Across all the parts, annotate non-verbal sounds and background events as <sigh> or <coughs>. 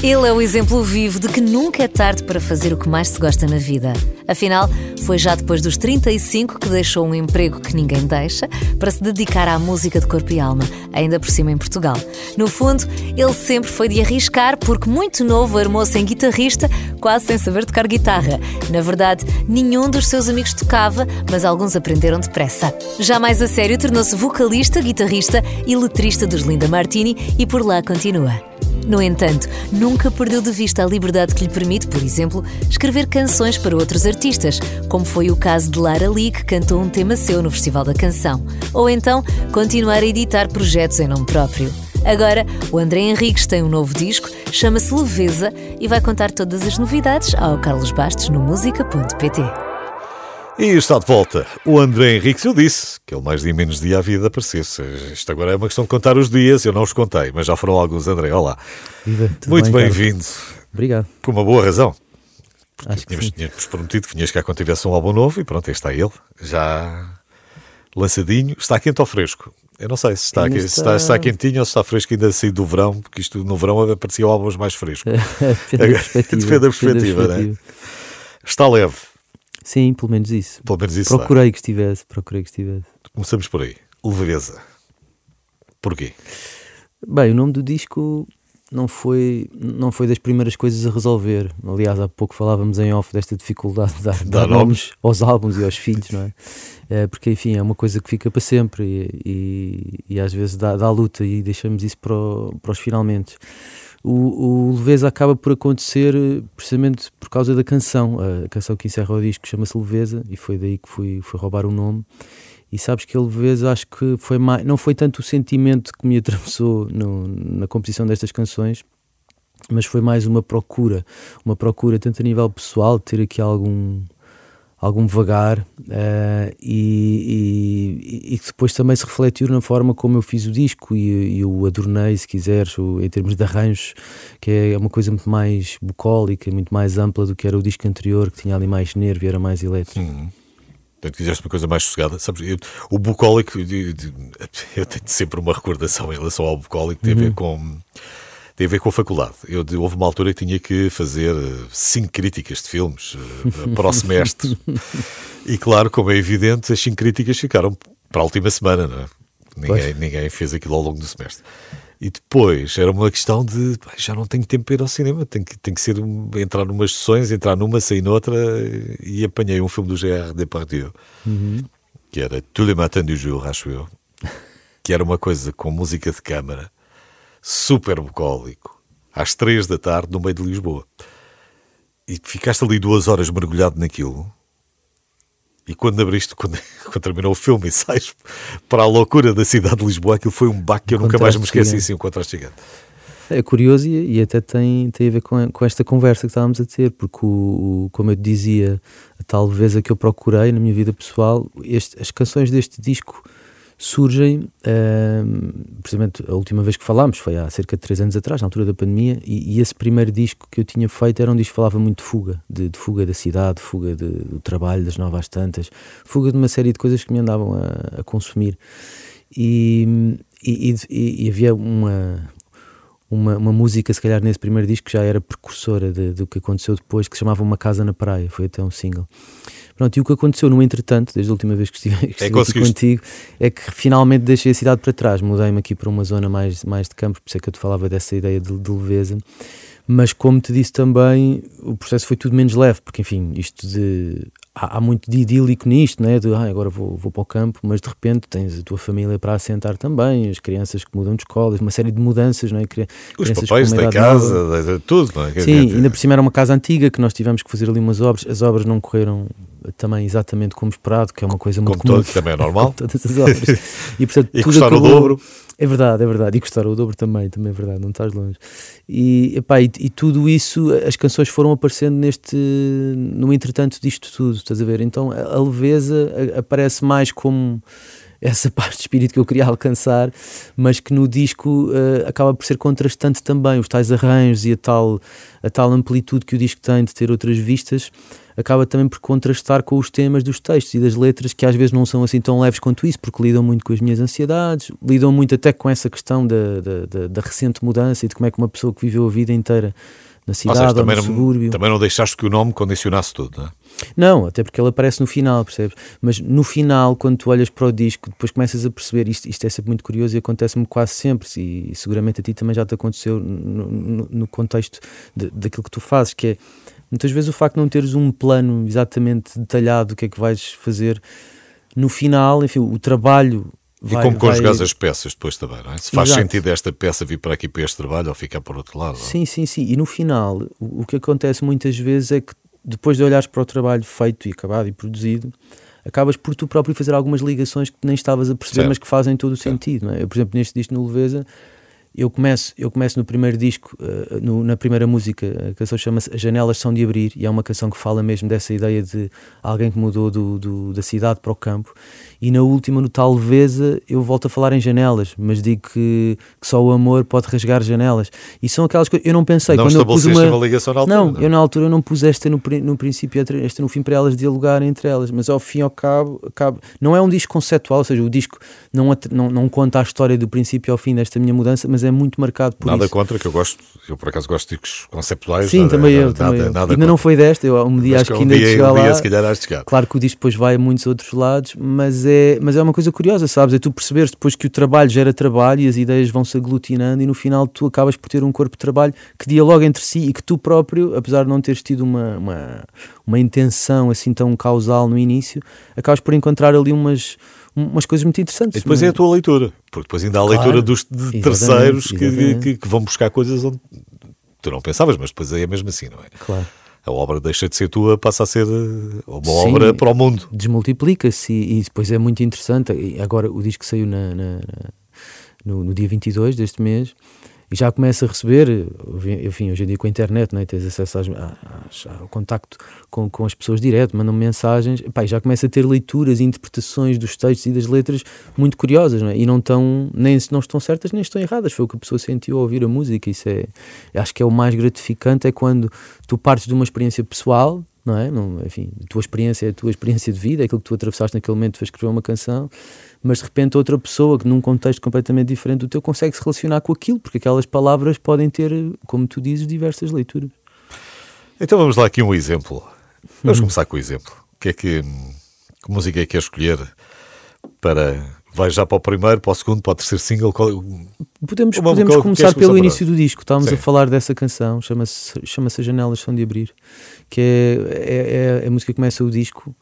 Ele é o exemplo vivo de que nunca é tarde para fazer o que mais se gosta na vida. Afinal, foi já depois dos 35 que deixou um emprego que ninguém deixa para se dedicar à música de corpo e alma, ainda por cima em Portugal. No fundo, ele sempre foi de arriscar porque muito novo armou-se em guitarrista, quase sem saber tocar guitarra. Na verdade, nenhum dos seus amigos tocava, mas alguns aprenderam depressa. Já mais a sério, tornou-se vocalista, guitarrista e letrista dos Linda Martini e por lá continua. No entanto, nunca perdeu de vista a liberdade que lhe permite, por exemplo, escrever canções para outros artistas, como foi o caso de Lara Lee, que cantou um tema seu no Festival da Canção, ou então continuar a editar projetos em nome próprio. Agora, o André Henriques tem um novo disco, chama-se Leveza e vai contar todas as novidades ao Carlos Bastos no música.pt. E está de volta o André Henriques. Eu disse que ele mais dia menos dia a vida aparecesse. Isto agora é uma questão de contar os dias, eu não os contei, mas já foram alguns, André. Olá. Viva, Muito bem-vindo. Obrigado. Por uma boa razão. Acho que tínhamos, sim. tínhamos prometido que vinhas cá quando tivesse um álbum novo e pronto, aí está ele. Já lançadinho. Está quente ou fresco? Eu não sei se está, aqui- se está- está, está quentinho ou se está fresco ainda sair do verão, porque isto no verão apareciam álbuns mais frescos. <laughs> <laughs> Depende da perspectiva. Depende da perspectiva, né? Está leve, Sim, pelo menos isso. pelo menos isso. dá. Procurei que estivesse, procurei que estivesse. Começamos por aí. Leveza. Porquê? Bem, o nome do disco não foi, não foi das primeiras coisas a resolver. Aliás, há pouco falávamos em off desta dificuldade de dar, Dar dar nomes aos álbuns e aos filhos, não é? É, porque, enfim, é uma coisa que fica para sempre e, e, e às vezes dá, dá luta e deixamos isso para, o- para os finalmente. O, o Leveza acaba por acontecer eh, precisamente por causa da canção. A canção que encerra o disco chama-se Leveza e foi daí que fui, fui roubar o nome. E sabes que a leveza acho que foi mais, não foi tanto o sentimento que me <laughs> atravessou no- na composição destas canções, mas foi mais uma procura, uma procura tanto a nível pessoal, de ter aqui algum algum vagar eh, e, e, e que depois também se refletiu na forma como eu fiz o disco e, e o adornei, se quiseres, o- em termos de arranjos, que é uma coisa muito mais bucólica, muito mais ampla do que era o disco anterior, que tinha ali mais nervo e era mais elétrico. Hum. Portanto, quiseste uma coisa mais sossegada. Sabes, eu- o bucólico, eu, eu- tenho sempre uma recordação em relação ao bucólico, tem a ver com. Tem a ver com a faculdade. Eu, houve uma altura que tinha que fazer eh, cinco críticas de filmes eh, <laughs> para o semestre. E claro, como é evidente, as cinco críticas ficaram para a última semana, não é? Ninguém, ninguém fez aquilo ao longo do semestre. E depois era uma questão de pá, já não tenho tempo para ir ao cinema, tenho que, tenho que ser entrar numas sessões, entrar numa, sair noutra, e apanhei um filme do Gérard Depardieu, que era Tous les matins du jour, acho eu, que era uma coisa com música de câmara, super bucólico, às três da tarde, no meio de Lisboa. E ficaste ali duas horas mergulhado naquilo. E quando abriste, quando, <laughs> quando terminou o filme e sais para a loucura da cidade de Lisboa, aquilo foi um baque que eu nunca mais me esqueci, gigante. um contraste gigante. É curioso e, e até tem, tem a ver com, com esta conversa que estávamos a ter, porque, o, o- como eu te dizia, a tal leveza que eu procurei na minha vida pessoal, este- as canções deste disco surgem, ehm, precisamente a última vez que falámos foi há cerca de três anos atrás, na altura da pandemia, e, e esse primeiro disco que eu tinha feito era um disco que falava muito de fuga, de, de fuga da cidade, fuga de- do trabalho, das novas tantas, fuga de uma série de coisas que me andavam a, a consumir. E, e, e- havia uma, uma, uma música, se calhar nesse primeiro disco, que já era precursora do que aconteceu depois, que se chamava Uma Casa na Praia, foi até um single. Pronto, e o que aconteceu no entretanto, desde a última vez que estive, <laughs> que estive aqui conseguiste. contigo, é que finalmente deixei a cidade para trás, mudei-me aqui para uma zona mais, mais de campo, por isso é que eu te falava dessa ideia de, de leveza. Mas como te disse também, o processo foi tudo menos leve, porque enfim, isto de. Há, muito de idílico nisto, né? de ah, agora vou, vou para o campo, mas de repente tens a tua família para assentar também, as crianças que mudam de escolas, uma série de mudanças, não é? Cri- Os crianças papéis da nova. casa, da- tudo, não é? Sim, ainda por cima era uma casa antiga que nós tivemos que fazer ali umas obras. As obras não correram também exatamente como esperado, que é uma coisa muito como comum. todo, também é normal. <laughs> Todas as obras. E, portanto, <laughs> E tudo custar o acabou- dobro. É verdade, é verdade. E custaram o dobro também, também é verdade, não estás longe. E, epá, e, e tudo isso, as canções foram aparecendo neste, no entretanto disto tudo, estás a ver? Então a, a leveza aparece mais como essa <laughs> parte de espírito que eu queria alcançar, mas que no disco uh, acaba por ser contrastante também, os tais arranjos e a tal, a tal amplitude que o disco tem de ter outras vistas, acaba também por contrastar com os temas dos textos e das letras que às vezes não são assim tão leves quanto isso, porque lidam muito com as minhas ansiedades, lidam muito até com essa questão da, da, da, da recente mudança e de como é que uma pessoa que viveu a vida inteira na cidade ou, seja, ou no não, subúrbio. Também não deixaste que o nome condicionasse tudo, não é? Não, até porque ele aparece no final, percebes? Mas no final, quando tu olhas para o disco, depois começas a perceber, isto, isto é sempre muito curioso e acontece-me quase sempre, e seguramente a ti também já te aconteceu no, no, no contexto de, daquilo que tu fazes, que é muitas vezes o facto de não teres um plano exatamente detalhado do que é que vais fazer, no final, enfim, o trabalho Vai, e como conjugas vai... as peças depois também, não é? Se faz Exato. sentido esta peça vir para aqui para este trabalho ou ficar por outro lado. Sim, sim, sim. E no final, o, o, que acontece muitas vezes é que depois de olhares para o trabalho feito e acabado e produzido, acabas por tu próprio fazer algumas ligações que nem estavas a perceber, certo. mas que fazem todo o certo. sentido. É? Eu, por exemplo, neste disco no Leveza, eu começo, eu começo no primeiro disco, uh, no, na primeira música, a canção chama-se As Janelas São de Abrir, e é uma canção que fala mesmo dessa ideia de alguém que mudou do, do, da cidade para o campo. E na última, no Talveza, eu volto a falar em janelas, mas digo que, que só o amor pode rasgar janelas. E são aquelas coisas. Eu não pensei. Não quando eu pus uma... uma ligação na altura. Não, não, eu na altura não pus esta no, no princípio, esta no fim, para elas dialogarem entre elas, mas ao fim e ao cabo, cabo, não é um disco conceptual, ou seja, o disco não, não, não conta a história do princípio ao fim desta minha mudança, mas é muito marcado por nada isso. Nada contra, que eu gosto, eu por acaso gosto de discos conceptuais. Sim, nada, também eu. Nada, também eu. Nada ainda não foi desta, eu um dia acho que ainda dia, chegar um lá. se calhar, chegar. Claro que o disco depois vai a muitos outros lados, mas é, mas é uma coisa curiosa, sabes? É tu perceberes depois que o trabalho gera trabalho e as ideias vão se aglutinando e no final tu acabas por ter um corpo de trabalho que dialoga entre si e que tu próprio, apesar de não teres tido uma, uma, uma intenção assim tão causal no início, acabas por encontrar ali umas umas coisas muito interessantes. E depois é a tua leitura, porque depois ainda há a claro, leitura dos terceiros que, que, que, vão buscar coisas onde tu não pensavas, mas depois é mesmo assim, não é? Claro. A obra deixa de ser tua, passa a ser eh, uma Sim, obra para o mundo. Desmultiplica-se e, e, depois é muito interessante. Agora o disco saiu na, na, no, no dia 22 deste mês e já começa a receber, enfim, hoje em dia com a internet, né, tens acesso às, às, ao contacto com, com as pessoas direto, mandam mensagens, pá, já começa a ter leituras e interpretações dos textos e das letras muito curiosas, né, e não estão, nem não estão certas nem estão erradas, foi o que a pessoa sentiu ao ouvir a música, isso é, acho que é o mais gratificante, é quando tu partes de uma experiência pessoal, não é? Não, enfim, a tua experiência é a tua experiência de vida, é aquilo que tu atravessaste naquele momento para escrever uma canção, mas de repente outra pessoa que num contexto completamente diferente do teu consegue se relacionar com aquilo, porque aquelas palavras podem ter, como tu dizes, diversas leituras. Então vamos lá aqui um exemplo. Vamos começar com o exemplo. Que é que, que música é que quer escolher para Vai já para o primeiro, para o segundo, para o terceiro single? Podemos, Uma, podemos começar pelo início do disco. Estávamos Sim. a falar dessa canção, chama-se chama As Janelas São de Abrir, que é, é, é, a música que começa o disco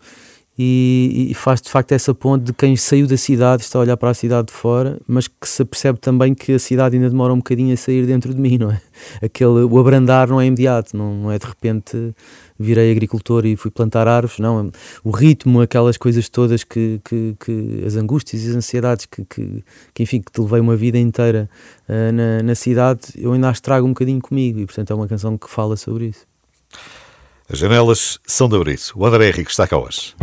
e, e, faz de facto essa ponte de quem saiu da cidade, está a olhar para a cidade de fora, mas que se percebe também que a cidade ainda demora um bocadinho a sair dentro de mim, não é? Aquele, o abrandar não é imediato, não, não é de repente virei agricultor e fui plantar árvores, não, o ritmo, aquelas coisas todas que, que, que as angústias e as ansiedades que, que, que, enfim, que te levei uma vida inteira uh, na, na cidade, eu ainda as trago um bocadinho comigo e portanto é uma canção que fala sobre isso. As janelas são de abrir. O André Henrique está cá hoje.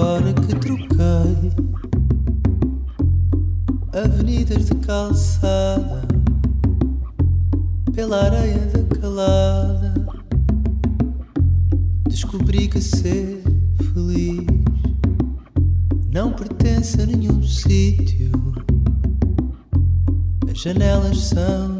Agora que troquei avenidas de calçada pela areia da calada, descobri que ser feliz não pertence a nenhum sítio. As janelas são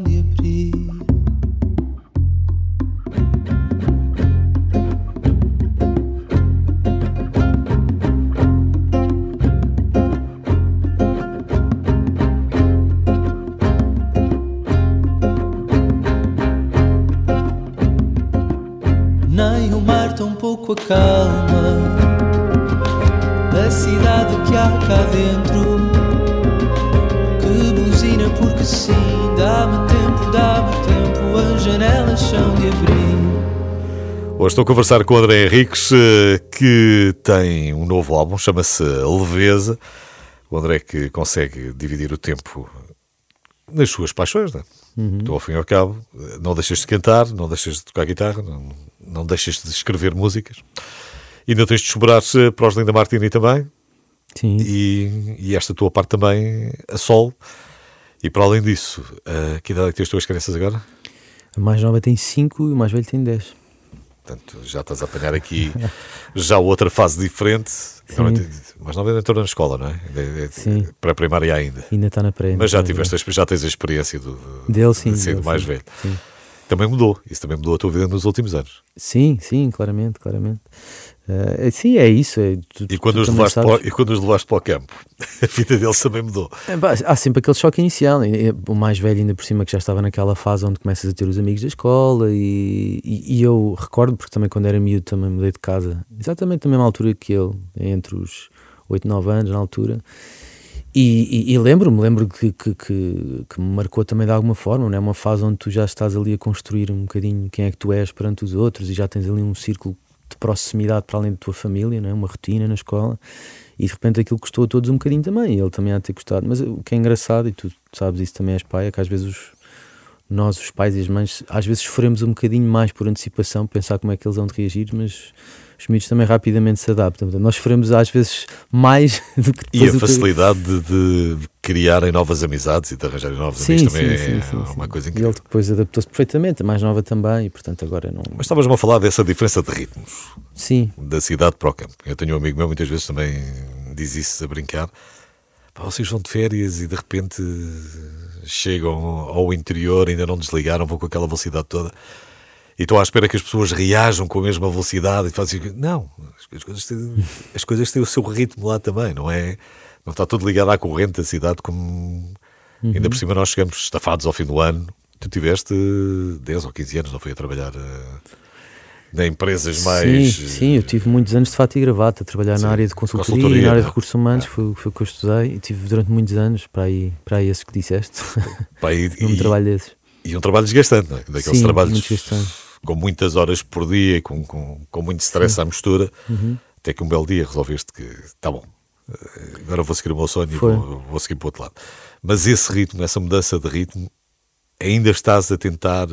estou a conversar com o André Henriques, eh, que tem um novo álbum, chama-se Leveza. O André que consegue dividir o tempo nas suas paixões, né? Do ao fim e ao cabo. Não deixas de cantar, não deixas de tocar guitarra, não, não deixas de escrever músicas. E não tens de sobrar para os Linda Martini também. Sim. E, e esta tua parte também a sol. E para além disso, uh, que idade é que tens as tuas crianças agora? A mais nova tem 5 e o mais velho tem 10. Portanto, já estás a apanhar aqui já outra fase diferente. Mas não entrou na escola, não é? é, é Sim. Para a primária ainda. Ainda está na pré. Mas já, tiveste, já tens a experiência do, dele, sim, de ser dele, mais sim, velho. Sim. Também mudou. Isso também mudou a tua vida nos últimos anos. Sim, sim, claramente, claramente. Uh, sim, é isso. É, tu, e, quando tu os levaste para, e quando os levaste para o campo, <laughs> a vida deles também mudou. É, há sempre aquele choque inicial. O mais velho, ainda por cima, que já estava naquela fase onde começas a ter os amigos da escola. E, e, e eu recordo, porque também quando era miúdo também mudei de casa, exatamente na mesma altura que ele, entre os 8, 9 anos, na altura. E, e, e lembro-me, lembro que, que, que, que, me marcou também de alguma forma, não é uma fase onde tu já estás ali a construir um bocadinho quem é que tu és perante os outros e já tens ali um círculo de proximidade para além da tua família, não é? uma rotina na escola. E de repente aquilo custou a todos um bocadinho também, e ele também há de ter custado, mas o que é engraçado, e tu sabes isso também és pai, é que às vezes os, nós, os pais e as mães, às vezes sofremos um bocadinho mais por antecipação, pensar como é que eles vão reagir, mas os miúdos também rapidamente se adaptam. Portanto, nós sofremos às vezes mais <laughs> do que E a facilidade que... de, de, criarem novas amizades e de arranjarem novos sim, amigos sim, também sim, é uma coisa incrível. E ele depois adaptou-se perfeitamente, a mais nova também, e portanto agora não. Mas estavas-me a falar dessa diferença de ritmos. Sim. Da cidade para o campo. Eu tenho um amigo meu, muitas vezes também diz isso a brincar. Pá, vocês vão de férias e de repente chegam ao interior, ainda não desligaram, vão com aquela velocidade toda e estou à espera que as pessoas reajam com a mesma velocidade e fazem não, as coisas, têm, as coisas têm o seu ritmo lá também, não é? Não está tudo ligado à corrente da cidade como uhum. ainda por cima nós chegamos estafados ao fim do ano. Tu tiveste 10 ou 15 anos, não foi a trabalhar uh, em empresas sim, mais. Sim, eu tive muitos anos de fato e gravata a trabalhar sim, na área de consultoria, consultoria, na área de recursos humanos, é. foi, foi o que eu estudei e tive durante muitos anos para aí, para aí esses que disseste. Para aí, um e, trabalho desses. E um trabalho desgastante, não é? Daqueles sim, trabalhos muito desgastante com muitas horas por dia, com, com, com muito stress Sim. à mistura, uhum. até que um belo dia resolveste que está bom, agora vou seguir o meu sonho Foi. e vou, vou, seguir para o outro lado. Mas esse ritmo, essa mudança de ritmo, ainda estás a tentar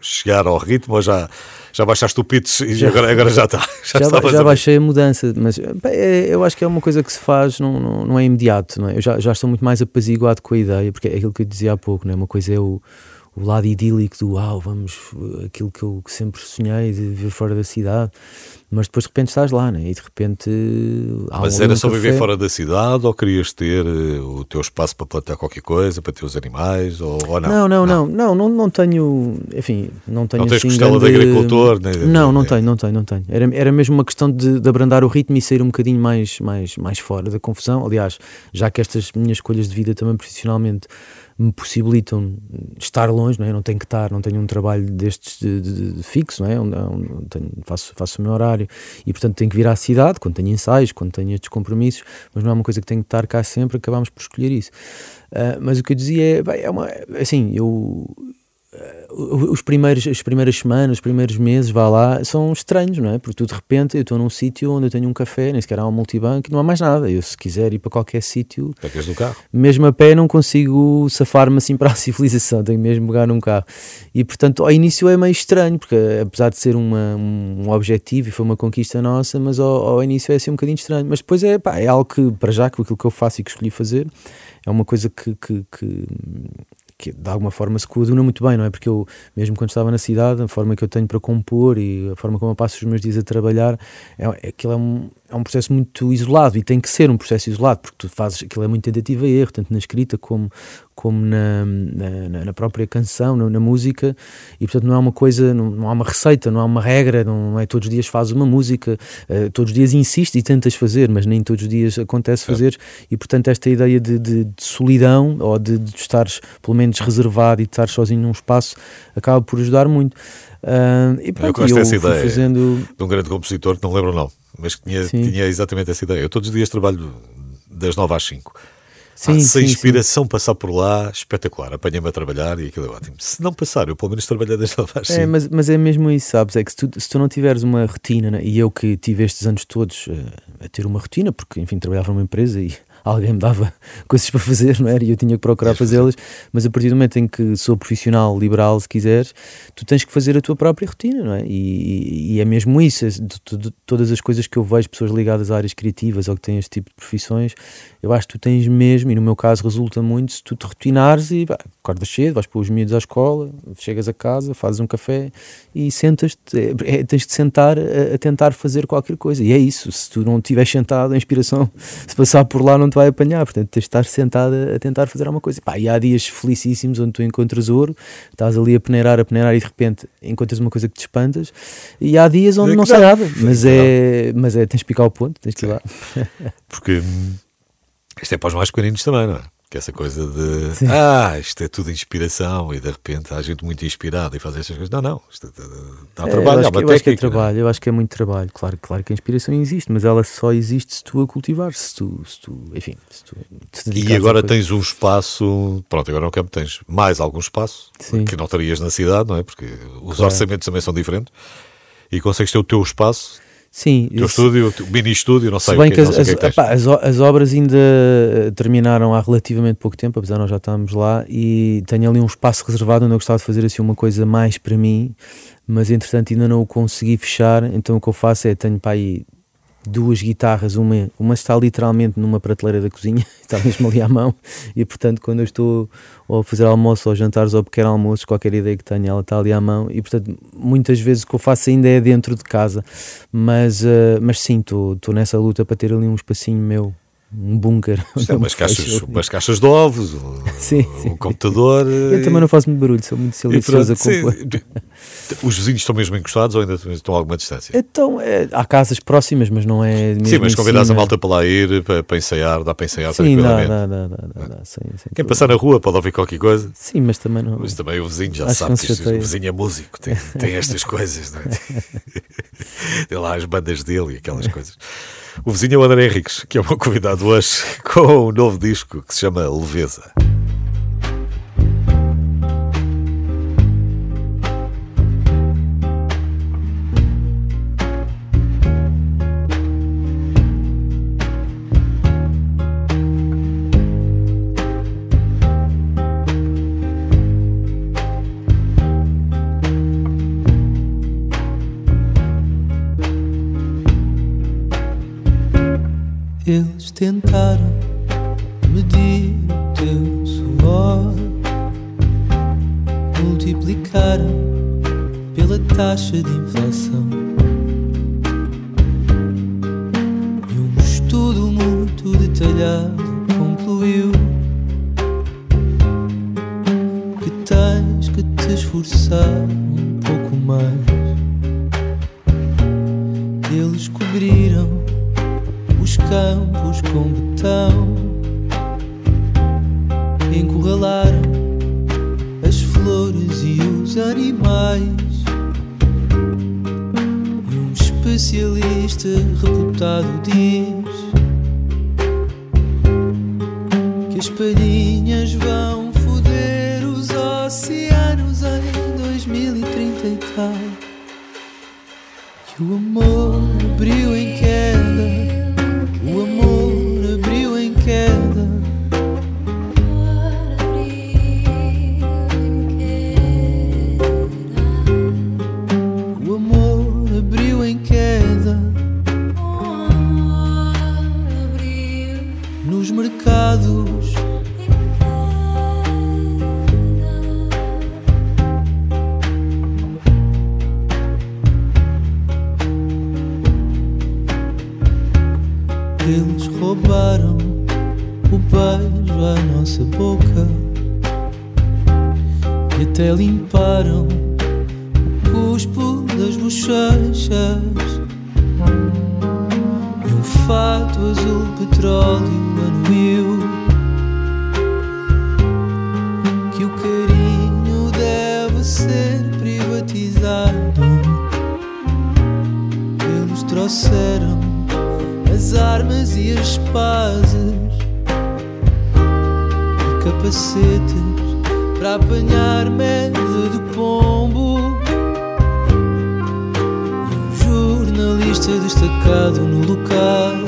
chegar ao ritmo ou já, já baixaste o pitch e já, agora, agora já está? <laughs> Já, já, já baixei a mudança, mas é, eu acho que é uma coisa que se faz, não, não, não é imediato. Não é? Eu já, já estou muito mais apaziguado com a ideia, porque é aquilo que eu dizia há pouco, não é? uma coisa é o o lado idílico do uau, vamos, aquilo que eu sempre sonhei de viver fora da cidade. Mas depois de repente estás lá, né? e de repente. Mas era só viver fora da cidade ou querias ter uh, o teu espaço para plantar qualquer coisa, para ter os animais ou, ou não? Não, não, não, não, não, não, tenho. Enfim, não tenho. Não tens assim, costela grande... de agricultor? Nem... Não, não tenho, não tenho, não tenho. Era, era mesmo uma questão de, de abrandar o ritmo e sair um bocadinho mais, mais, mais fora da confusão. Aliás, já que estas minhas escolhas de vida também profissionalmente me possibilitam estar longe, não é? Eu não tenho que estar, não tenho um trabalho destes de, de, de fixo, não é? Eu tenho, faço, faço o meu horário e, portanto, tenho que vir à cidade quando tenho ensaios, quando tenho estes compromissos, mas não é uma coisa que tenho que estar cá sempre, acabamos por escolher isso. Uh, mas o que eu dizia é, bem, é uma, assim, eu os primeiros, as primeiras semanas, os primeiros meses, vá lá, são estranhos, não é? Porque tu de repente eu estou num sítio onde eu tenho um café, nem sequer há um multibanco, não há mais nada. Eu, se quiser ir para qualquer sítio, do carro. mesmo a pé, não consigo safar-me assim <laughs> para a civilização, tenho mesmo pegar num carro. E portanto, ao início é meio estranho, porque apesar de ser uma, um objetivo e foi uma conquista nossa, mas ao, ao início é assim um bocadinho estranho. Mas depois é, pá, é algo que, para já, que aquilo que eu faço e que escolhi fazer, é uma coisa que, que, que que de alguma forma se coaduna muito bem, não é? Porque eu, mesmo quando estava na cidade, a forma que eu tenho para compor e a forma como eu passo os meus dias a trabalhar, é, aquilo é um, é um processo muito isolado e tem que ser um processo isolado, porque tu fazes aquilo é muito tentativa e erro, tanto na escrita como, como na, na, na própria canção, na, na, música, e portanto não há uma coisa, não, não, há uma receita, não há uma regra, não é todos os dias fazes uma música, uh, todos os dias insistes e tentas fazer, mas nem todos os dias acontece fazer, e portanto esta ideia de, de, de solidão ou de, de estares pelo menos reservado e de estar sozinho num espaço acaba por ajudar muito. Uh, e pronto, eu gosto dessa ideia fazendo... de um grande compositor que não lembro o nome mas que tinha, tinha exatamente essa ideia. Eu todos os dias trabalho das 9 às 5. Sim, ah, se a inspiração sim. passar por lá, espetacular. Apanha-me a trabalhar e aquilo é ótimo. Se não passar, eu pelo menos trabalhei das 9 às 5. É, mas, mas é mesmo isso, sabes? É que se tu, se tu não tiveres uma rotina, né? e eu que tive estes anos todos uh, a ter uma rotina, porque enfim, trabalhava numa empresa e alguém me dava <laughs> coisas para fazer, não era? E eu tinha que procurar fazê-las, mas a partir do momento em que sou profissional liberal, se quiseres, tu tens que fazer a tua própria rotina, não é? E, e é mesmo isso, de, de, de, todas as coisas que eu vejo, pessoas ligadas a áreas criativas ou que têm este tipo de profissões, eu acho que tu tens mesmo, e no meu caso resulta muito, se tu te rotinares e pá, acordas cedo, vais para os miúdos à escola, chegas a casa, fazes um café e sentas-te, é, é, tens de sentar a, a, tentar fazer qualquer coisa, e é isso, se tu não estiveres sentado, a inspiração, <laughs> se passar por lá não te vai apanhar, portanto tens de estar sentado a, tentar fazer alguma coisa. Pá, e há dias felicíssimos onde tu encontras ouro, estás ali a peneirar, a peneirar e de repente encontras uma coisa que te espantas, e há dias onde é não sai nada, mas é, mas é, tens de picar o ponto, tens de ir lá. Porque isto é para os mais pequeninos também, não é? Que essa coisa de Sim. ah, isto é tudo inspiração e de repente há gente muito inspirada e faz estas coisas. Não, não, isto dá é, trabalho, eu acho, que, eu acho que é trabalho, eu acho que é muito trabalho. Claro, claro que a inspiração existe, mas ela só existe se tu a cultivar, se tu, se tu enfim, se tu E agora tens um espaço, pronto, agora no campo tens mais algum espaço Sim. que não terias na cidade, não é? Porque os claro. orçamentos também são diferentes e consegues ter o teu espaço Sim. O teu estúdio, o mini estúdio, não sei Se bem o que, que, as, que, é que as, as, obras ainda eh, terminaram há relativamente pouco tempo, apesar de nós já estamos lá, e tenho ali um espaço reservado onde eu gostava de fazer assim uma coisa mais para mim, mas entretanto ainda não o consegui fechar, então o que eu faço é, tenho para aí duas guitarras, uma, uma está literalmente numa prateleira da cozinha, <laughs> está mesmo ali à mão, e portanto quando eu estou a fazer almoço ou jantares ou pequeno almoço, qualquer ideia que tenha, ela está ali à mão, e portanto muitas vezes o que eu faço ainda é dentro de casa, mas, uh, mas sim, estou nessa luta para ter ali um espacinho meu um bunker. É <laughs> umas, caixas, umas caixas de ovos, <laughs> um, sim, sim. um computador. Eu também não faço muito barulho, sou muito silencioso a compor. Os vizinhos estão mesmo encostados ou ainda estão a alguma distância? Então, é, há casas próximas, mas não é mesmo Sim, mas convidas a malta para lá ir, para, para ensaiar, dá para ensaiar Sim, dá, dá, dá, dá, dá, dá sim, sim, Quem passar na rua pode ouvir qualquer coisa. Sim, mas também não. Mas também o vizinho já sabe que o vizinho é músico, tem, tem estas <laughs> coisas, não é? <laughs> tem lá as bandas dele e aquelas coisas. O vizinho é o André Henriques, que é o meu convidado hoje, <laughs> com um novo disco que se chama Leveza. tentaram medir o teu suor, multiplicaram pela taxa de inflação. E um estudo muito detalhado concluiu que tens que te esforçar um pouco mais. Eles cobriram os campos com betão, encurralaram as flores e os animais. Especialista reputado diz que as palhinhas trouxeram as armas e as pazes e capacetes para apanhar medo de pombo. E um jornalista destacado no local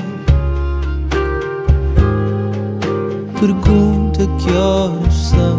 pergunta que horas são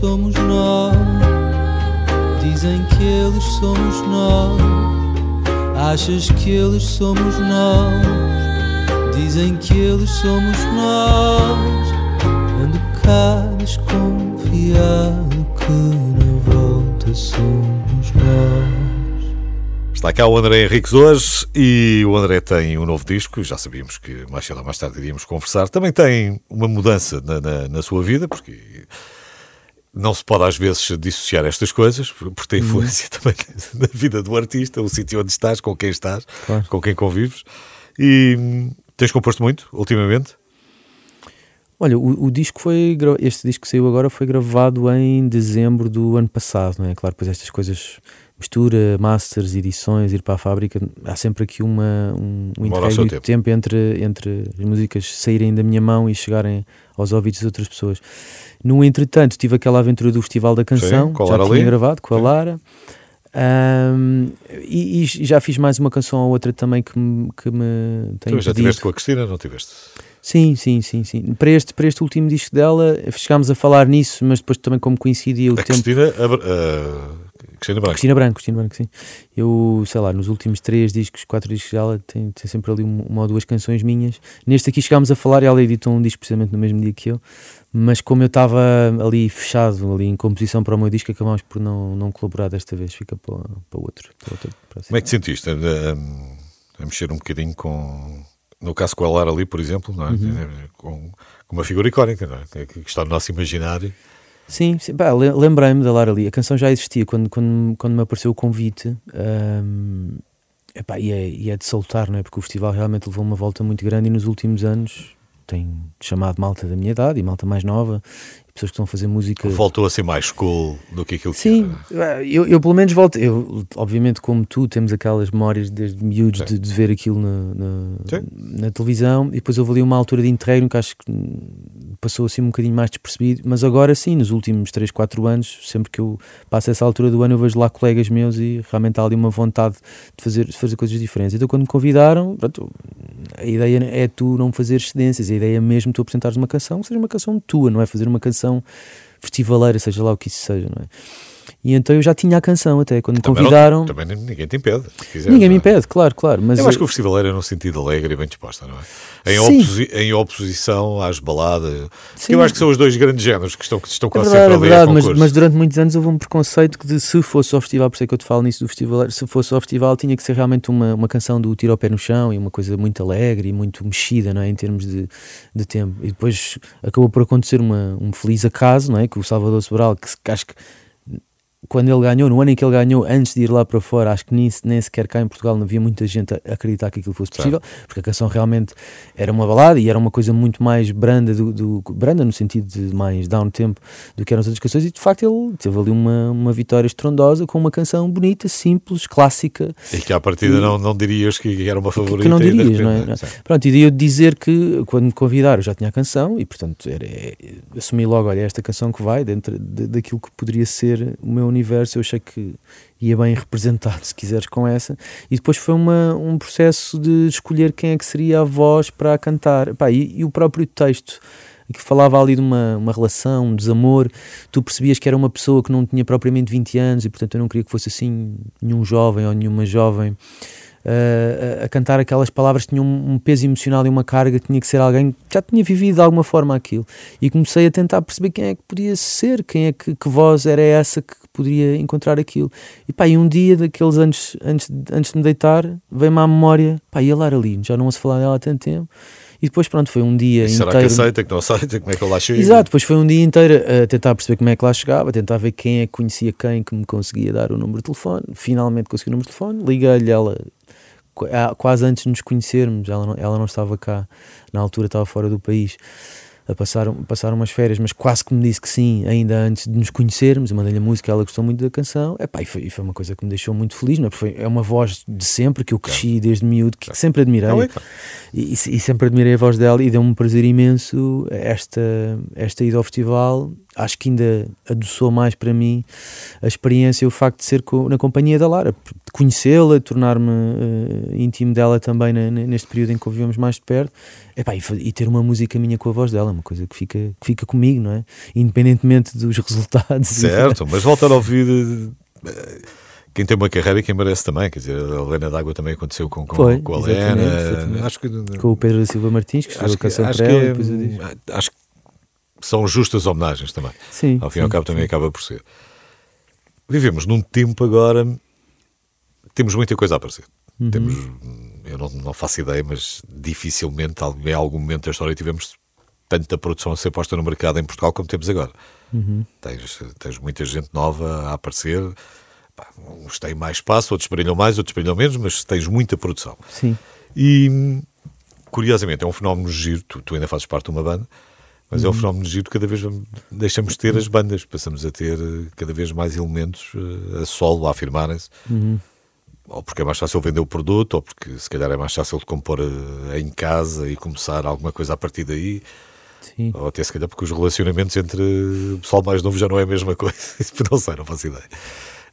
somos nós? Dizem que eles somos nós. Achas que eles somos nós? Dizem que eles somos nós. Ando cá desconfiado que na volta somos nós. Está cá o André Henriques hoje e o André tem um novo disco, já sabíamos que mais cedo ou mais tarde iríamos conversar. Também tem uma mudança na, na, na sua vida, porque não se pode às vezes dissociar estas coisas, porque tem influência <laughs> também na vida do artista, o sítio onde estás, com quem estás, Claro. com quem convives. E tens composto muito ultimamente? Olha, o, o disco foi. Este disco que saiu agora foi gravado em dezembro do ano passado, não é? Claro, depois estas coisas, mistura, masters, edições, ir para a fábrica, há sempre aqui uma, um, um interregno de tempo. tempo entre, entre as músicas saírem da minha mão e chegarem aos ouvidos de outras pessoas. No entretanto, tive aquela aventura do Festival da Canção, Sim, já tinha gravado com a Sim. Lara. Ahm, e, e já fiz mais uma canção ou outra também que me, que me tem Tu já tiveste com a Cristina, não tiveste? Sim, sim, sim, sim. Para este, para este último disco dela, chegámos a falar nisso, mas depois também como coincidia o A tempo. Cristina, a, Br- a Cristina Branco. Cristina Branco, Cristina Branco, sim. Eu, sei lá, nos últimos três discos, quatro discos dela, tem, tem sempre ali uma, ou duas canções minhas. Neste aqui chegámos a falar e ela editou um disco precisamente no mesmo dia que eu, mas como eu estava ali fechado, ali em composição para o meu disco, acabámos por não, não colaborar desta vez, fica para, para outro. Para outro para Como é que te sentiste a, a- a mexer um bocadinho com, no caso com a Lara ali, por exemplo, é? Uhum. com, com uma figura icónica, não é? que, que está no nosso imaginário. Sim, sim lembrei-me da Lara Lee. A canção já existia quando, quando, quando me apareceu o convite. ahm, epá, e, é, e é de soltar, não é? Porque o festival realmente levou uma volta muito grande e nos últimos anos tem chamado malta da minha idade e malta mais nova, e pessoas que estão a fazer música. Voltou a ser mais cool do que aquilo que Sim, era. eu, eu pelo menos volto. Eu, obviamente, como tu, temos aquelas memórias desde miúdos de, de ver aquilo na, na, na televisão. E depois houve ali uma altura de interregno que acho que passou assim um bocadinho mais despercebido, mas agora sim, nos últimos 3, 4 anos, sempre que eu passo essa altura do ano, eu vejo lá colegas meus e realmente há ali uma vontade de fazer, de fazer coisas diferentes. Então, quando me convidaram, pronto, a ideia é tu não fazer excedências, a ideia é mesmo tu apresentares uma canção, que seja uma canção tua, não é fazer uma canção festivaleira, seja lá o que isso seja, não é? E então eu já tinha a canção até, quando me Também, convidaram. não, também ninguém te impede. se quiseres, ninguém me é? impede, claro, claro. Mas Eu acho que o festival era num sentido alegre e bem disposta, não é? Em, oposi- em oposição às baladas. que eu acho que são os dois grandes géneros que estão, que estão É quase verdade, é sempre ali a verdade, mas, mas durante muitos anos houve um preconceito que de se fosse ao festival, por isso é que eu te falo nisso do festival, se fosse ao festival tinha que ser realmente uma, uma canção do tiro ao pé no chão e uma coisa muito alegre e muito mexida, não é, em termos de, de tempo. E depois acabou por acontecer uma, um feliz acaso, não é, que o Salvador Sobral, que, se- que acho que quando ele ganhou, no ano em que ele ganhou, antes de ir lá para fora, acho que nem, nem sequer cá em Portugal não havia muita gente a acreditar que aquilo fosse possível, porque a canção realmente era uma balada e era uma coisa muito mais branda, do, do- branda no sentido de mais down tempo do que eram as outras canções, e de facto ele teve ali uma, uma vitória estrondosa com uma canção bonita, simples, clássica, E que à partida não, não dirias que era uma favorita. que não e dirias, não é? sim. Pronto, e eu dizer que quando me convidaram eu já tinha a canção e portanto era, é, assumi logo, olha, é esta canção que vai dentro de- daquilo que poderia ser o meu universo, eu achei que ia bem representado, <laughs> se quiseres, com essa. E depois foi uma, um processo de escolher quem é que seria a voz para cantar. E, e o próprio texto que falava ali de uma, uma relação, um desamor, tu percebias que era uma pessoa que não tinha propriamente 20 anos e portanto eu não queria que fosse assim nenhum jovem ou nenhuma jovem uh, a, cantar aquelas palavras que tinham um, um peso emocional e uma carga, tinha que ser alguém que já tinha vivido de alguma forma aquilo. E comecei a tentar perceber quem é que podia ser, quem é que, que voz era essa que poderia encontrar aquilo. E pá, e um dia daqueles anos antes, de- antes de me deitar, veio-me à memória, pá, e a Lara Lee, já não ouço falar dela há tanto tempo. E depois, pronto, foi um dia E será inteiro. que aceita, que não aceita? Como é que eu lá chego? Exato, depois foi um dia inteiro a tentar perceber como é que lá chegava, a tentar ver quem é que conhecia quem que me conseguia dar o número de telefone. Finalmente consegui o número de telefone, liguei-lhe ela quase antes de nos conhecermos, ela não, ela não estava cá, na altura estava fora do país a passar, um- passar umas férias, mas quase que me disse que sim, ainda antes de nos conhecermos. Eu mandei-lhe a música, ela gostou muito da canção. Epá, e, foi, e foi uma coisa que me deixou muito feliz, não é? Porque foi, é uma voz de sempre que eu cresci desde miúdo, que sempre admirei. Não é, claro. E, e- e sempre admirei a voz dela e deu-me um prazer imenso esta, esta ida ao festival. Acho que ainda adoçou mais para mim a experiência, o facto de ser co- na companhia da Lara, de conhecê-la, de tornar-me eh, íntimo dela também na- neste período em que convivemos mais de perto. Epá, e, e ter uma música minha com a voz dela, uma coisa que fica, que fica comigo, não é? Independentemente dos <laughs> resultados. Certo, mas voltar a ouvir eh, quem tem uma carreira e quem merece também. Quer dizer, a Helena d'Água também aconteceu com, com, Foi, com a Helena. exatamente. Acho que, Com o Pedro da Silva Martins, que escreveu a canção para ela. é- depois eu disse. acho que são justas homenagens também. Sim, Ao fim e ao cabo também sim. acaba por ser. Vivemos num tempo agora, temos muita coisa a aparecer. Uhum. Temos, eu não, não faço ideia, mas dificilmente em algum momento da história tivemos tanta produção a ser posta no mercado em Portugal como temos agora. Uhum. Tens, tens muita gente nova a aparecer. Pá, uns têm mais espaço, outros brilham mais, outros brilham menos, mas tens muita produção. Sim. E curiosamente é um fenómeno giro. Tu, tu ainda fazes parte de uma banda, mas é um fenómeno giro. Cada vez deixamos de ter as bandas, passamos a ter eh, cada vez mais elementos eh, a solo a afirmarem-se. Ou porque é mais fácil vender o produto, ou porque se calhar é mais fácil de compor eh, em casa e começar alguma coisa a partir daí. Sim. Ou até se calhar porque os relacionamentos entre o pessoal mais novo já não é a mesma <laughs> coisa. Isso não sei, não faço ideia.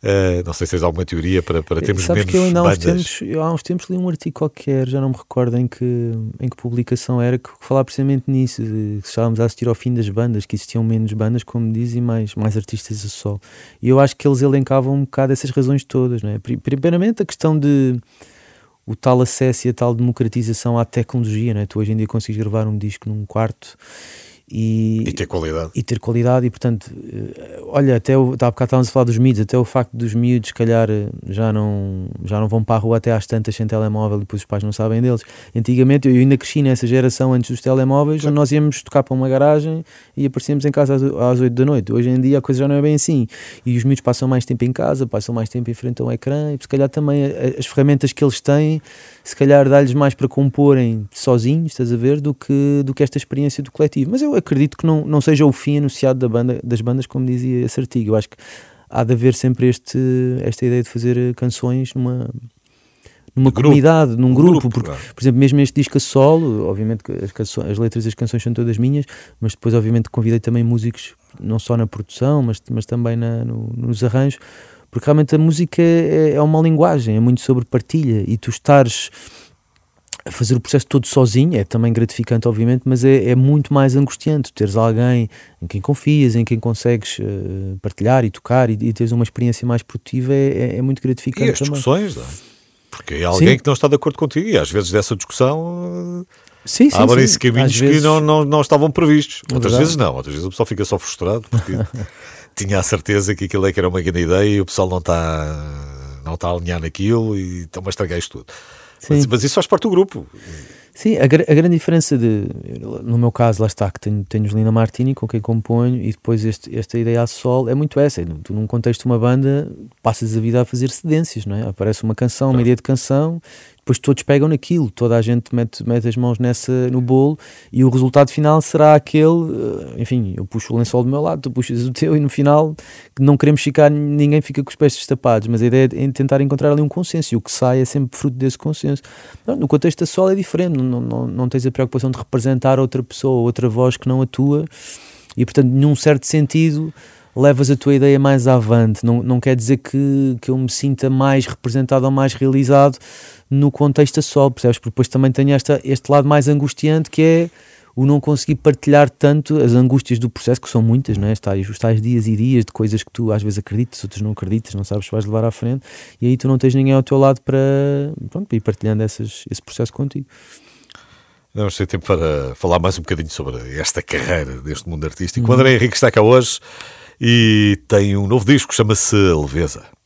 Eh, não sei se tens alguma teoria para, para termos Sabes menos que eu ainda há uns, tempos, eu há uns tempos li um artigo qualquer, já não me recordo em que, em que publicação era, que falava precisamente nisso, que estávamos a assistir ao fim das bandas, que existiam menos bandas, como diz, e mais, mais artistas a solo. E eu acho que eles elencavam um bocado essas razões todas. Não é? Pri- Primeiramente, a questão de o tal acesso e a tal democratização à tecnologia. Não é? Tu hoje em dia consegues gravar um disco num quarto e, E ter qualidade. e ter qualidade e portanto eh, olha até o, há bocado estávamos a falar dos miúdos até o facto dos miúdos se calhar eh, já não, já não vão para a rua até às tantas sem telemóvel e depois os pais não sabem deles antigamente eu ainda cresci nessa geração antes dos telemóveis onde nós íamos tocar para uma garagem e aparecíamos em casa às, às 8 da noite hoje em dia a coisa já não é bem assim e os miúdos passam mais tempo em casa passam mais tempo em frente a um ecrã e se calhar também a- as ferramentas que eles têm se calhar dá-lhes mais para comporem sozinhos, estás a ver, do que, do que esta experiência do coletivo. Mas eu acredito que não, não seja o fim anunciado da banda, das bandas, como dizia esse artigo. Eu acho que há de haver sempre este, esta ideia de fazer canções numa, numa grupo. comunidade, num Um grupo, grupo, porque, claro. por exemplo, mesmo este disco a solo, obviamente as, canço- as letras das canções são todas minhas, mas depois obviamente convidei também músicos, não só na produção, mas, mas também na- no- nos arranjos, porque realmente a música é, é uma linguagem, é muito sobre partilha, e tu estares fazer o processo todo sozinho é também gratificante, obviamente, mas é, é muito mais angustiante teres alguém em quem confias, em quem consegues eh, partilhar e tocar e, e teres uma experiência mais produtiva é, é- é muito E gratificante as também. discussões, não é? Porque é alguém Sim. que não está de acordo contigo e às vezes dessa discussão Sim, sim, abrem-se caminhos Às vezes- que não, não, não estavam previstos. Outras verdade. vezes não, outras vezes o pessoal fica só frustrado porque <laughs> tinha a certeza que aquilo é que era uma grande ideia e o pessoal não está, não está a alinhar naquilo e estão a estragar isto tudo. Mas, Sim. mas isso faz parte do grupo. Sim, a, gra- a grande diferença de, no meu caso, lá está, que tenho, tenho Lina Martini com quem componho e depois este, esta ideia a sol é muito essa. Tu, num contexto de uma banda, passas a vida a fazer cedências, não é? Aparece uma canção, uma ideia de canção, depois todos pegam naquilo, toda a gente mete, mete as mãos nessa, no bolo e o resultado final será aquele, eh, enfim, eu puxo o lençol do meu lado, tu puxas o teu e no final não queremos ficar, ninguém fica com os pés destapados, mas a ideia é tentar encontrar ali um consenso e o que sai é sempre fruto desse consenso. Não, no contexto da sol é diferente, não, não, não tens a preocupação de representar outra pessoa, outra voz que não a tua e portanto, num certo sentido, levas a tua ideia mais avante. Não, não quer dizer que, que eu me sinta mais representado ou mais realizado no contexto a sol, percebes? Porque depois também tenho esta, este lado mais angustiante que é o não conseguir partilhar tanto as angústias do processo, que são muitas, não é? Os tais, os tais dias e dias de coisas que tu às vezes acreditas, outras não acreditas, não sabes se vais levar à frente, e aí tu não tens ninguém ao teu lado para, pronto, para ir partilhando essas, esse processo contigo. Vamos ter tempo para falar mais um bocadinho sobre esta carreira deste mundo artístico. O André Henrique está cá hoje e tem um novo disco, chama-se Leveza.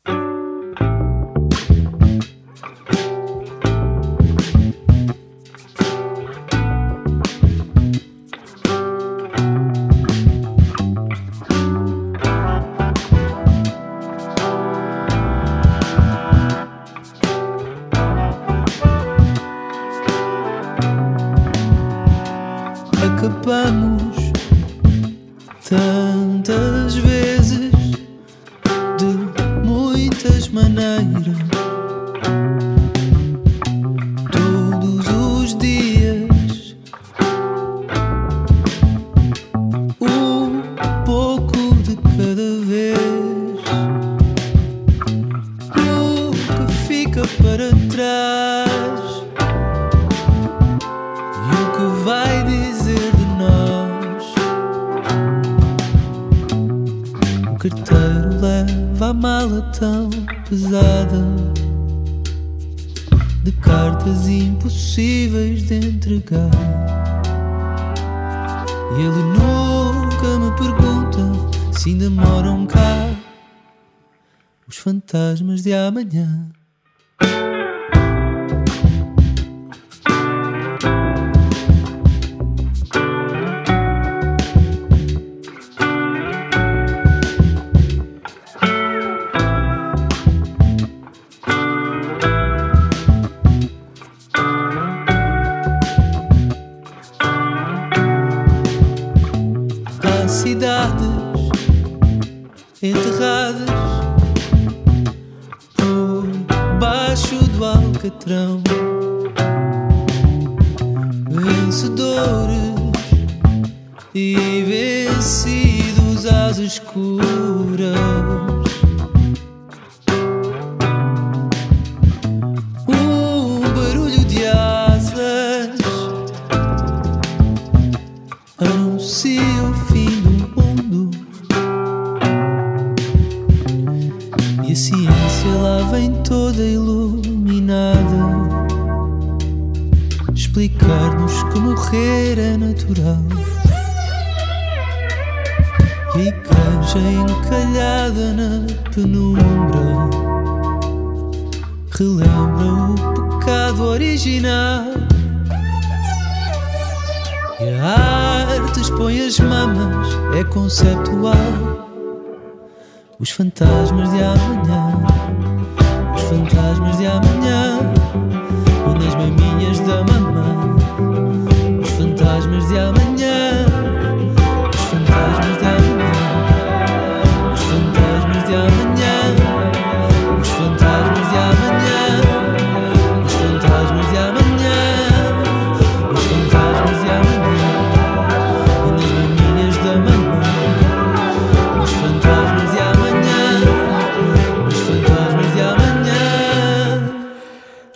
O fim do mundo. E a ciência lá vem toda iluminada explicar-nos que morrer é natural. E a igreja encalhada na penumbra relembra o pecado original. E arte expõe as mamas, é conceptual. Os fantasmas de amanhã, os fantasmas de amanhã,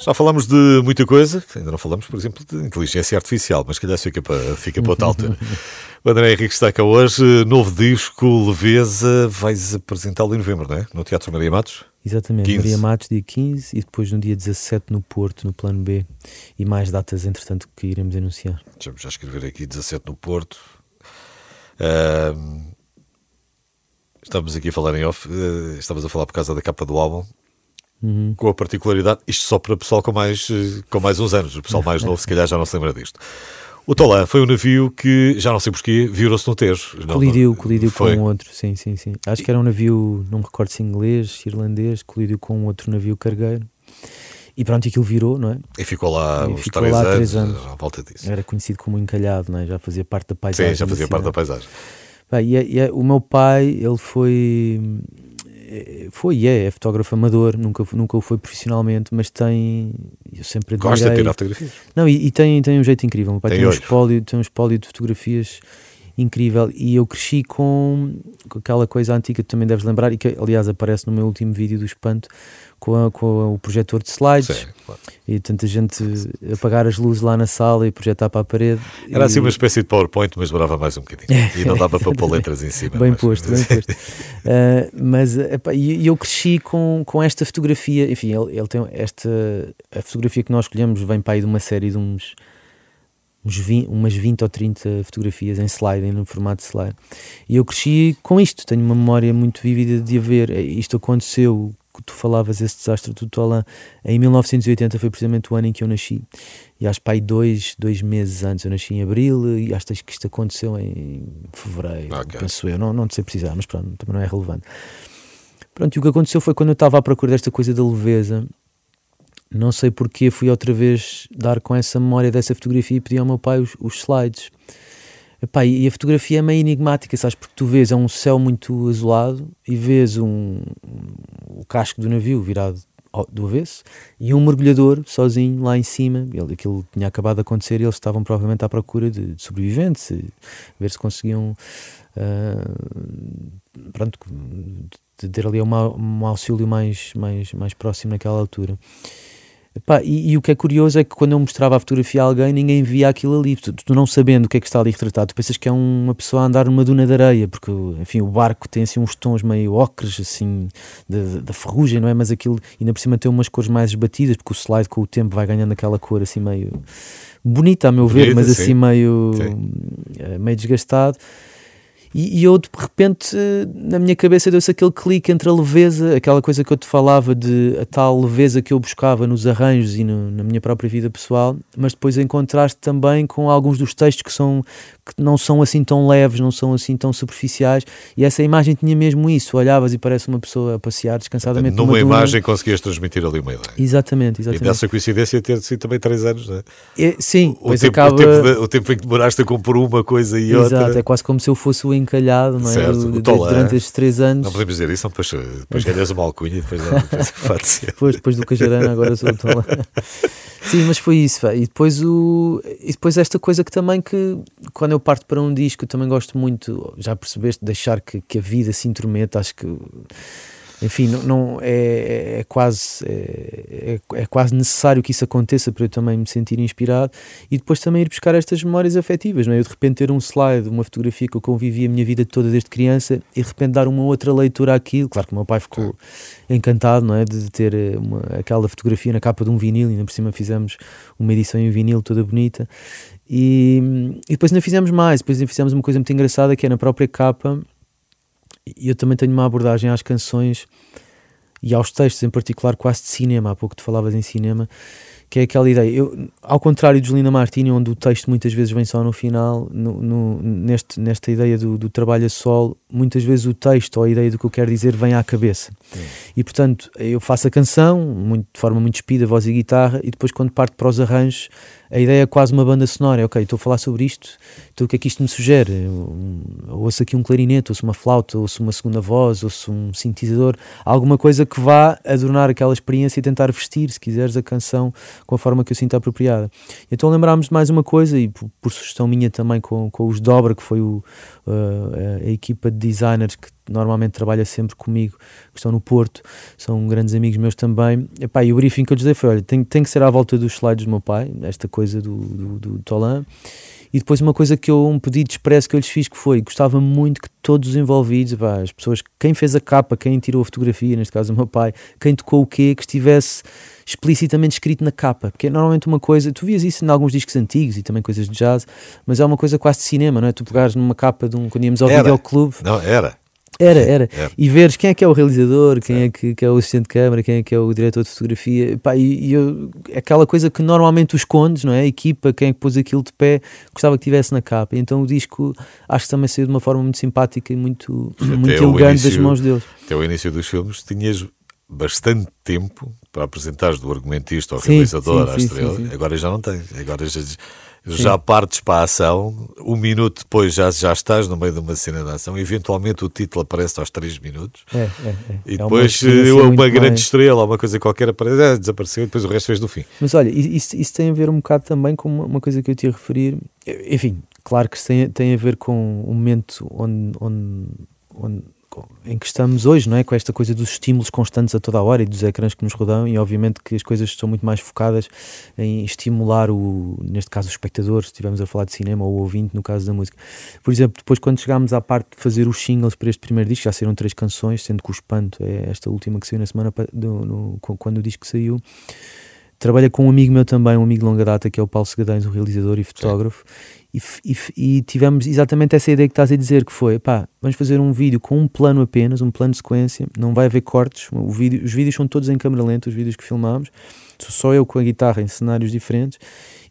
Já falamos de muita coisa, ainda não falamos, por exemplo, de inteligência artificial, mas calhar fica para, fica para outra altura. <laughs> O André Henrique está cá hoje, novo disco, Leveza, vais apresentá-lo em novembro, não é? No Teatro Maria Matos? Exatamente, 15. Maria Matos, dia 15, e depois no dia 17 no Porto, no Plano B, e mais datas, entretanto, que iremos anunciar. Deixa-me já escrever aqui 17 no Porto. Uh, estamos aqui a falar em off, uh, estamos a falar por causa da capa do álbum. Uhum. Com a particularidade, isto só para o pessoal com mais, eh, com mais uns anos, o pessoal mais novo, se calhar já não se lembra disto. O Tolan foi um navio que, já não sei porquê, virou-se no Tejo. Colidiu, colidiu foi. com outro, sim, sim, sim. Acho que era um navio, não me recordo se inglês, irlandês, colidiu com outro navio cargueiro. E pronto, aquilo virou, não é? E ficou lá e uns ficou três, lá anos, três anos, à volta disso. Era conhecido como encalhado, não é? Já fazia parte da paisagem. Sim, já fazia parte da paisagem. Bem, e, e, o meu pai, ele foi foi e é, é fotógrafo amador, nunca, nunca o foi profissionalmente, mas tem. Eu sempre admirei, Gosta de tirar fotografias? Não, e, e, tem, tem um jeito incrível. O pai tem, tem um, espólio, tem um espólio de fotografias incrível e eu cresci com, com aquela coisa antiga que também deves lembrar e que aliás aparece no meu último vídeo do espanto com, a, com o projetor de slides Sim, claro. e tanta gente apagar as luzes lá na sala e projetar para a parede. Era e... assim uma espécie de PowerPoint, mas demorava mais um bocadinho e não dava <laughs> para pôr letras em cima. Bem mas... posto, bem posto. uh, <laughs> mas epá, e eu cresci com, com esta fotografia, enfim, ele, ele tem esta. A fotografia que nós escolhemos vem para aí de uma série de uns uns 20, umas 20 ou 30 fotografias em slide, no formato de slide. E eu cresci com isto, tenho uma memória muito vívida de haver. É, isto aconteceu, tu falavas, esse desastre do Tolan, em 1980 foi precisamente o ano em que eu nasci. E acho que pai dois, dois meses antes, eu nasci em abril e acho que isto aconteceu em fevereiro, okay. penso eu. Não, não sei precisar, mas pronto, também não é relevante. Pronto, e o que aconteceu foi quando eu estava à procura desta coisa da leveza não sei porque fui outra vez dar com essa memória dessa fotografia e pedi ao meu pai os, os slides. Epá, e a fotografia é meio enigmática, sabes? Porque tu vês é um céu muito azulado e vês um, um, o casco do navio virado do avesso e um mergulhador sozinho lá em cima. Ele, aquilo tinha acabado de acontecer e eles estavam provavelmente à procura de, de sobreviventes, ver se conseguiam uh, pronto, de ter ali um, um auxílio mais, mais, mais próximo naquela altura. Epá, e, e, o que é curioso é que quando eu mostrava a fotografia a alguém, ninguém via aquilo ali. Tu, tu, não sabendo o que é que está ali retratado, tu pensas que é uma pessoa a andar numa duna de areia, porque enfim, o barco tem assim uns tons meio ocres, assim, da ferrugem, não é? Mas aquilo, ainda por cima tem umas cores mais esbatidas, porque o slide com o tempo vai ganhando aquela cor assim meio bonita, a meu ver, Bonita, mas assim meio, eh, meio desgastado. E, e, eu de repente na minha cabeça deu-se aquele clique entre a leveza, aquela coisa que eu te falava de a tal leveza que eu buscava nos arranjos e no, na minha própria vida pessoal, mas depois em contraste também com alguns dos textos que são que não são assim tão leves, não são assim tão superficiais, e essa imagem tinha mesmo isso, olhavas e parece uma pessoa a passear descansadamente numa, numa imagem conseguias transmitir ali uma ideia. Exatamente, exatamente. E dessa coincidência ter sido também três anos, não é? é sim, o, tempo, acaba... o, tempo de, o tempo em que demoraste a compor uma coisa e Exato, outra. Exato, é quase como se eu fosse o encalhado, não é? Certo, o, tola, durante estes três anos. Não podemos dizer isso, depois, depois ganhas uma alcunha e depois, depois ser. <laughs> depois, depois do Cajarana agora sou o. <laughs> Sim, mas foi isso. E depois, o, e depois esta coisa que também que quando eu parto para um disco eu também gosto muito, já percebeste, deixar que, que a vida se intrometa, acho que enfim, não, não é, é, quase é, é, é, quase necessário que isso aconteça para eu também me sentir inspirado e depois também ir buscar estas memórias afetivas, não é? Eu de repente ter um slide, uma fotografia que eu convivi a minha vida toda desde criança e de repente dar uma outra leitura àquilo. Claro que o meu pai ficou encantado, não é? De ter eh, uma, aquela fotografia na capa de um vinil, e ainda por cima fizemos uma edição em vinil toda bonita. E, e depois ainda fizemos mais, depois ainda fizemos uma coisa muito engraçada que é na própria capa e eu também tenho uma abordagem às canções e aos textos, em particular, quase de cinema. Há pouco tu falavas em cinema, que é aquela ideia. Eu, ao contrário de Juliana Martini, onde o texto muitas vezes vem só no final, no, no, neste, nesta ideia do, do, trabalho a solo, muitas vezes o texto ou a ideia do que eu quero dizer vem à cabeça. Sim. E portanto, eu faço a canção muito, de forma muito espida, voz e guitarra, e depois, quando parto para os arranjos, a ideia é quase uma banda sonora. Ok, estou a falar sobre isto, então o que é que isto me sugere? Eu, ouço aqui um clarinete, ouço uma flauta, ouço uma segunda voz, ouço um sintetizador, alguma coisa que vá adornar aquela experiência e tentar vestir, se quiseres, a canção com a forma que eu sinto apropriada. Então lembrámos de mais uma coisa, e por, por sugestão minha também com, com os Dobra, que foi o, uh, a equipa de designers que normalmente trabalha sempre comigo, que estão no Porto, são grandes amigos meus também. Epá, e o briefing que eu lhes dei foi: olha, tem, tem que ser à volta dos slides do meu pai, esta coisa do, do, do Tolan. E depois uma coisa que eu, um pedido expresso que eu lhes fiz que foi, gostava muito que todos os envolvidos, pá, as pessoas, quem fez a capa, quem tirou a fotografia, neste caso o meu pai, quem tocou o quê, que estivesse explicitamente escrito na capa, porque é normalmente uma coisa, tu vias isso em alguns discos antigos e também coisas de jazz, mas é uma coisa quase de cinema, não é? Tu pegares numa capa de um, quando íamos ao Era. videoclube. Não, era. Era, era, era. E veres quem é que é o realizador, quem é que, que, é o assistente de câmara, quem é que é o diretor de fotografia. Pá, e, e eu, aquela coisa que normalmente tu escondes, não é? A equipa, quem é que pôs aquilo de pé, gostava que tivesse na capa. Então o disco acho que também saiu de uma forma muito simpática e muito, muito elegante início, das mãos deles. Até o início dos filmes tinhas bastante tempo para apresentares do argumentista ao sim, realizador, sim, à estrela. Sim, agora já não tens. Agora já já partes para a ação, um minuto depois já, já estás no meio de uma cena de ação, eventualmente o título aparece aos 3 minutos, é, é, é. e é depois eh, uma, uma grande mais... estrela uma coisa qualquer aparece, é, desapareceu e depois o resto fez do fim. Mas olha, isso, isso tem a ver um bocado também com uma, uma coisa que eu te ia referir, enfim, claro que tem, tem a ver com o momento onde, onde, onde em que estamos hoje, não é? Com esta coisa dos estímulos constantes a toda a hora e dos ecrãs que nos rodam, e obviamente que as coisas estão muito mais focadas em estimular o, neste caso, o espectador, se estivermos a falar de cinema, ou o ouvinte, no caso da música. Por exemplo, depois quando chegámos à parte de fazer os singles para este primeiro disco, já saíram três canções, sendo que o Espanto é esta última que saiu na semana do, no, quando o disco saiu. Trabalha com um amigo meu também, um amigo de longa data, que é o Paulo Segadães, um realizador e fotógrafo, e, e, e, tivemos exatamente essa ideia que estás a dizer, que foi, pá, vamos fazer um vídeo com um plano apenas, um plano de sequência, não vai haver cortes, o vídeo, os vídeos são todos em câmera lenta, os vídeos que filmámos, sou só eu com a guitarra em cenários diferentes,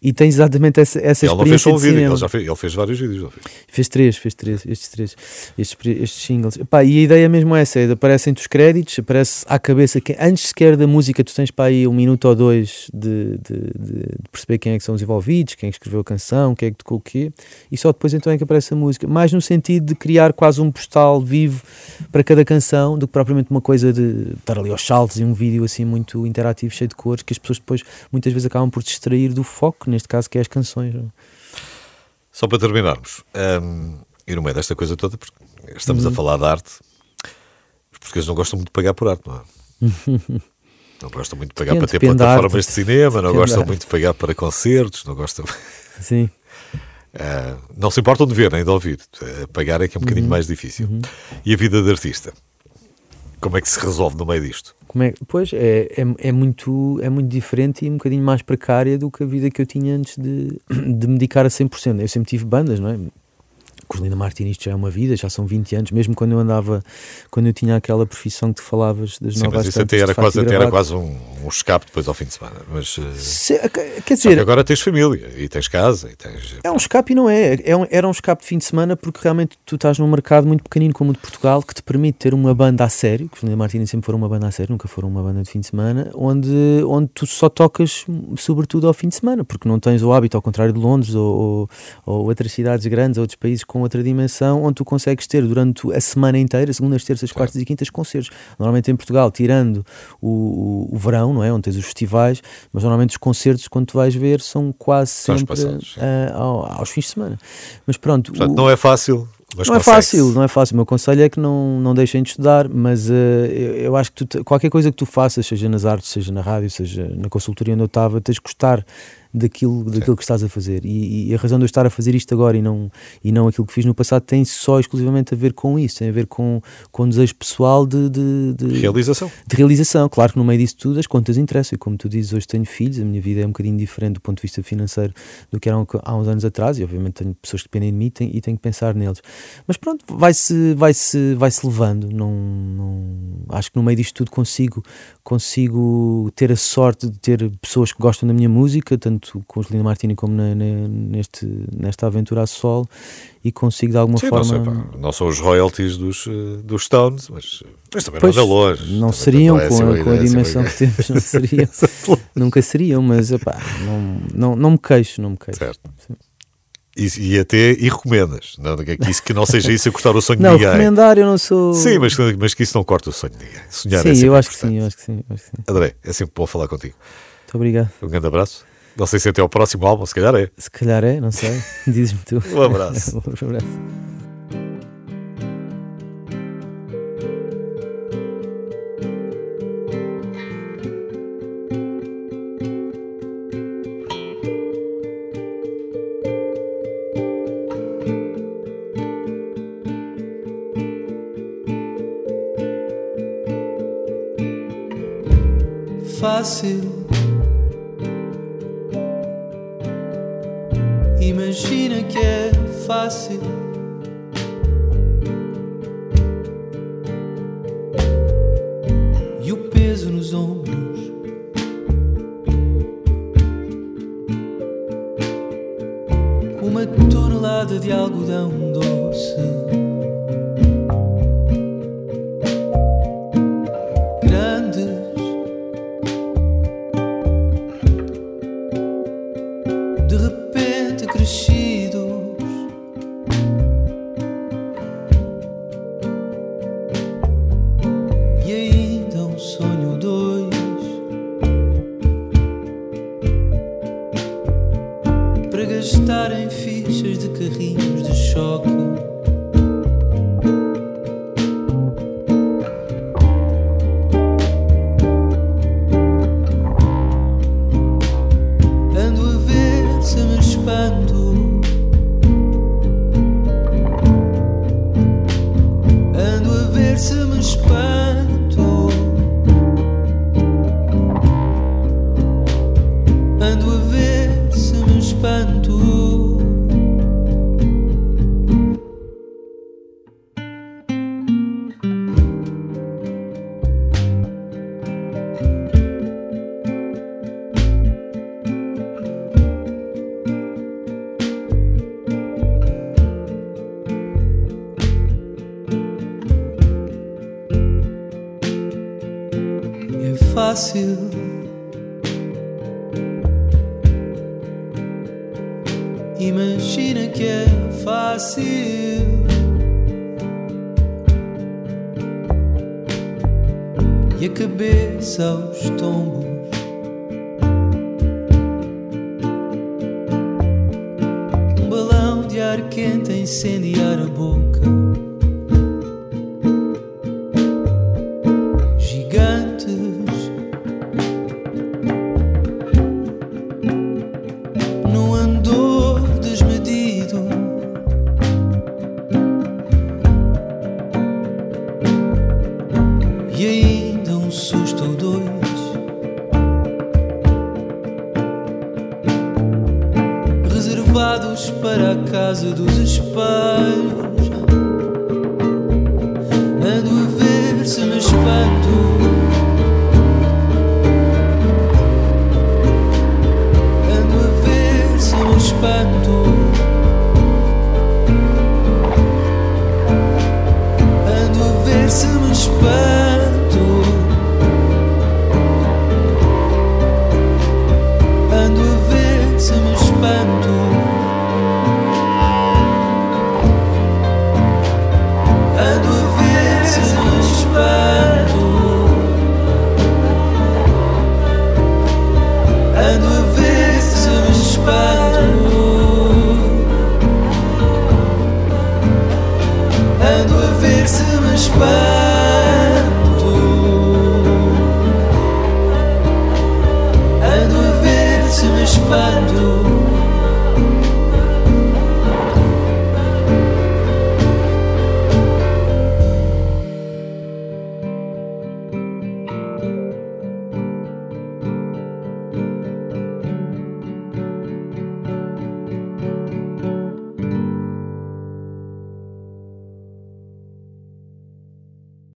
e tens exatamente essa, essa ele experiência não fez um vídeo, Ele, já fez, ele fez vários vídeos. Fez. três, fez três, estes três, estes, estes singles. Epá, e a ideia mesmo é essa, é, aparecem os créditos, aparece à cabeça, que antes sequer da música tu tens para aí um minuto ou dois de, de, de, de perceber quem é que são os envolvidos, quem é que escreveu a canção, quem é que tocou o quê, e só depois então é que aparece a música. Mais no sentido de criar quase um postal vivo para cada canção, do que propriamente uma coisa de estar ali aos saltos e um vídeo assim muito interativo, cheio de cores, que as pessoas depois muitas vezes acabam por distrair do foco, neste caso que é as canções canções. Só para terminarmos, um, e no meio desta coisa toda, porque estamos uhum. a falar de arte, os portugueses não gostam muito de pagar por arte, não é? <laughs> não gostam muito de pagar depende, para ter plataformas de cinema, não gostam muito de pagar para concertos, não gostam. <laughs> Sim. Uh, não se importam de ver nem de ouvir. Uh, pagar é que é um bocadinho uhum. mais difícil. Uhum. E a vida de artista? Como é que se resolve no meio disto? Como é, pois, é, é, é, muito, é muito diferente e um bocadinho mais precária do que a vida que eu tinha antes de, <coughs> de me dedicar a 100%. Eu sempre tive bandas, não é? Corlina Martins, isto já é uma vida, já são 20 anos, mesmo quando eu andava, quando eu tinha aquela profissão que tu falavas das Sim, novas mas isso até era, quase, até era quase um, um, escape depois ao fim de semana. Mas, eh, Se, quer dizer, agora tens família e tens casa e tens. É um escape e não é. é um, era um escape de fim de semana porque realmente tu estás num mercado muito pequenino como o de Portugal que te permite ter uma banda a sério. Corlina Martins sempre foram uma banda a sério, nunca foram uma banda de fim de semana, onde, onde tu só tocas sobretudo ao fim de semana, porque não tens o hábito, ao contrário de Londres ou, ou, ou outras cidades grandes, outros países com outra dimensão onde tu consegues ter durante a semana inteira, segundas, terças, quartas e quintas, concertos. Normalmente em Portugal, tirando o, o, verão, não é? Onde tens os festivais, mas normalmente os concertos, quando tu vais ver, são quase sempre passados, uh, aos fins de semana. Mas pronto. Portanto, o, não é fácil. Mas não é fácil, não é fácil. O meu conselho é que não, não deixem de estudar, mas uh, eu, eu, acho que tu, qualquer coisa que tu faças, seja nas artes, seja na rádio, seja na consultoria onde eu estava, tens de gostar daquilo, daquilo que estás a fazer. E, e, a razão de eu estar a fazer isto agora e não, e não aquilo que fiz no passado tem só exclusivamente a ver com isso, tem a ver com, com desejo pessoal de, de, de realização. De realização. Claro que no meio disso tudo as contas interessam. E como tu dizes, hoje tenho filhos, a minha vida é um bocadinho diferente do ponto de vista financeiro do que era há uns anos atrás, e obviamente tenho pessoas que dependem de mim e tenho que pensar neles. Mas pronto, vai-se vai -se, vai -se levando. Não, não, acho que no meio disto tudo consigo, consigo ter a sorte de ter pessoas que gostam da minha música, tanto tanto com os Linda Martini como na, na, neste, nesta aventura a sol e consigo de alguma Sim, forma. Não, sei, não são os royalties dos, eh, dos Stones, mas, mas também pois, não é longe. Não seriam com, a, ideia, com a dimensão que temos, não seriam. <laughs> nunca seriam, mas epá, não, não, não me queixo, não me queixo. Certo. Sim. E, e, até e recomendas. Não, é que, isso, que não seja isso a cortar o sonho não, de ninguém. recomendar eu não sou. Sim, mas, mas que isso não corta o sonho de ninguém. Sonhar sim, é eu acho que sim, eu acho que sim, eu acho que sim. André, é sempre bom falar contigo. Muito obrigado. Um grande abraço. Não sei se até ao próximo álbum, se calhar é. Se calhar é, não sei. <laughs> Dizes-me tu. um abraço. <laughs> um abraço. e ainda um susto ou dois. Reservados para a casa dos espelhos.